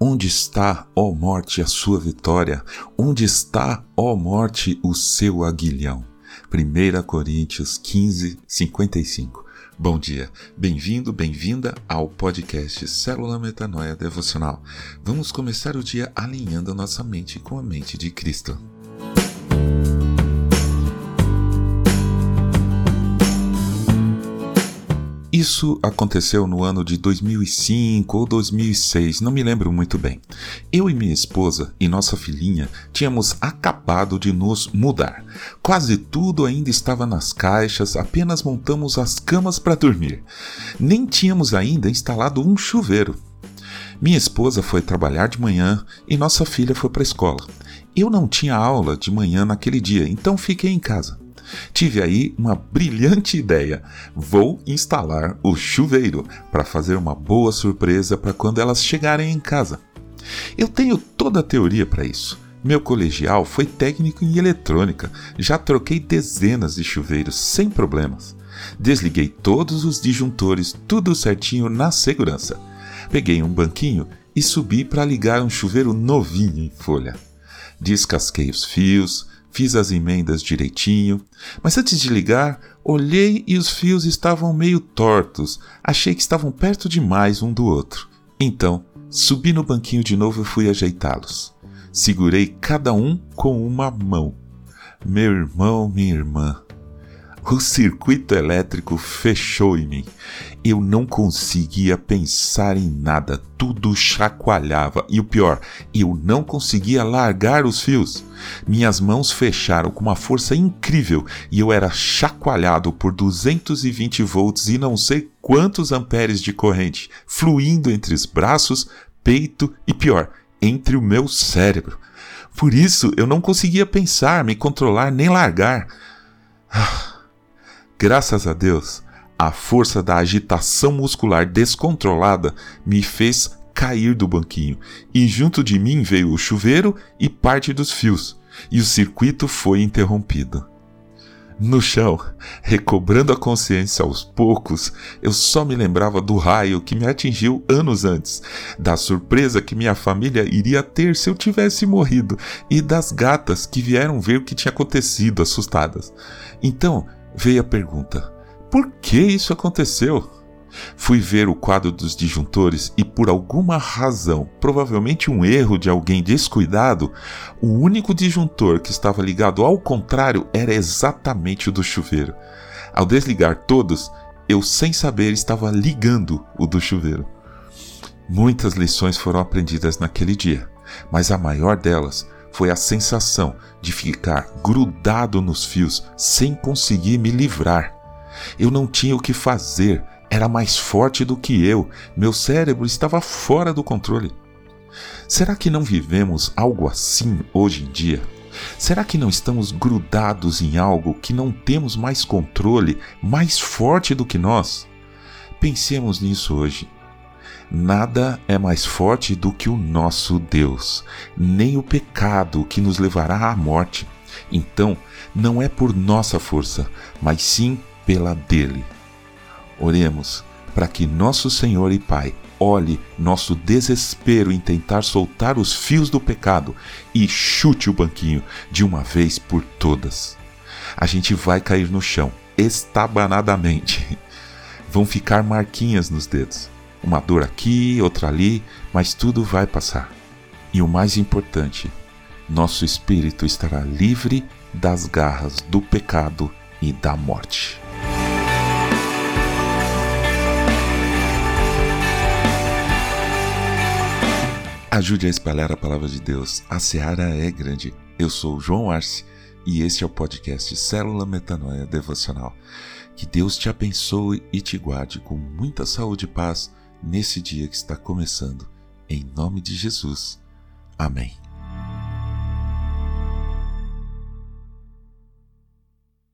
Onde está, ó morte, a sua vitória? Onde está, ó morte, o seu aguilhão? 1 Coríntios 15, 55. Bom dia, bem-vindo, bem-vinda ao podcast Célula Metanoia Devocional. Vamos começar o dia alinhando a nossa mente com a mente de Cristo. Isso aconteceu no ano de 2005 ou 2006, não me lembro muito bem. Eu e minha esposa e nossa filhinha tínhamos acabado de nos mudar. Quase tudo ainda estava nas caixas, apenas montamos as camas para dormir. Nem tínhamos ainda instalado um chuveiro. Minha esposa foi trabalhar de manhã e nossa filha foi para a escola. Eu não tinha aula de manhã naquele dia, então fiquei em casa. Tive aí uma brilhante ideia. Vou instalar o chuveiro para fazer uma boa surpresa para quando elas chegarem em casa. Eu tenho toda a teoria para isso. Meu colegial foi técnico em eletrônica. Já troquei dezenas de chuveiros sem problemas. Desliguei todos os disjuntores, tudo certinho na segurança. Peguei um banquinho e subi para ligar um chuveiro novinho em folha. Descasquei os fios, Fiz as emendas direitinho, mas antes de ligar, olhei e os fios estavam meio tortos. Achei que estavam perto demais um do outro. Então, subi no banquinho de novo e fui ajeitá-los. Segurei cada um com uma mão. Meu irmão, minha irmã, o circuito elétrico fechou em mim. Eu não conseguia pensar em nada, tudo chacoalhava e o pior, eu não conseguia largar os fios. Minhas mãos fecharam com uma força incrível e eu era chacoalhado por 220 volts e não sei quantos amperes de corrente, fluindo entre os braços, peito e pior, entre o meu cérebro. Por isso eu não conseguia pensar, me controlar nem largar. Ah. Graças a Deus, a força da agitação muscular descontrolada me fez cair do banquinho, e junto de mim veio o chuveiro e parte dos fios, e o circuito foi interrompido. No chão, recobrando a consciência aos poucos, eu só me lembrava do raio que me atingiu anos antes, da surpresa que minha família iria ter se eu tivesse morrido e das gatas que vieram ver o que tinha acontecido assustadas. Então, veio a pergunta: por que isso aconteceu? Fui ver o quadro dos disjuntores e, por alguma razão, provavelmente um erro de alguém descuidado, o único disjuntor que estava ligado ao contrário era exatamente o do chuveiro. Ao desligar todos, eu, sem saber, estava ligando o do chuveiro. Muitas lições foram aprendidas naquele dia, mas a maior delas foi a sensação de ficar grudado nos fios sem conseguir me livrar. Eu não tinha o que fazer, era mais forte do que eu, meu cérebro estava fora do controle. Será que não vivemos algo assim hoje em dia? Será que não estamos grudados em algo que não temos mais controle, mais forte do que nós? Pensemos nisso hoje. Nada é mais forte do que o nosso Deus, nem o pecado que nos levará à morte. Então, não é por nossa força, mas sim pela dele. Oremos para que nosso Senhor e Pai olhe nosso desespero em tentar soltar os fios do pecado e chute o banquinho de uma vez por todas. A gente vai cair no chão, estabanadamente. Vão ficar marquinhas nos dedos uma dor aqui, outra ali, mas tudo vai passar. E o mais importante, nosso espírito estará livre das garras do pecado e da morte. Ajude a espalhar a palavra de Deus. A seara é grande. Eu sou João Arce e este é o podcast Célula Metanoia Devocional. Que Deus te abençoe e te guarde com muita saúde e paz nesse dia que está começando. Em nome de Jesus. Amém.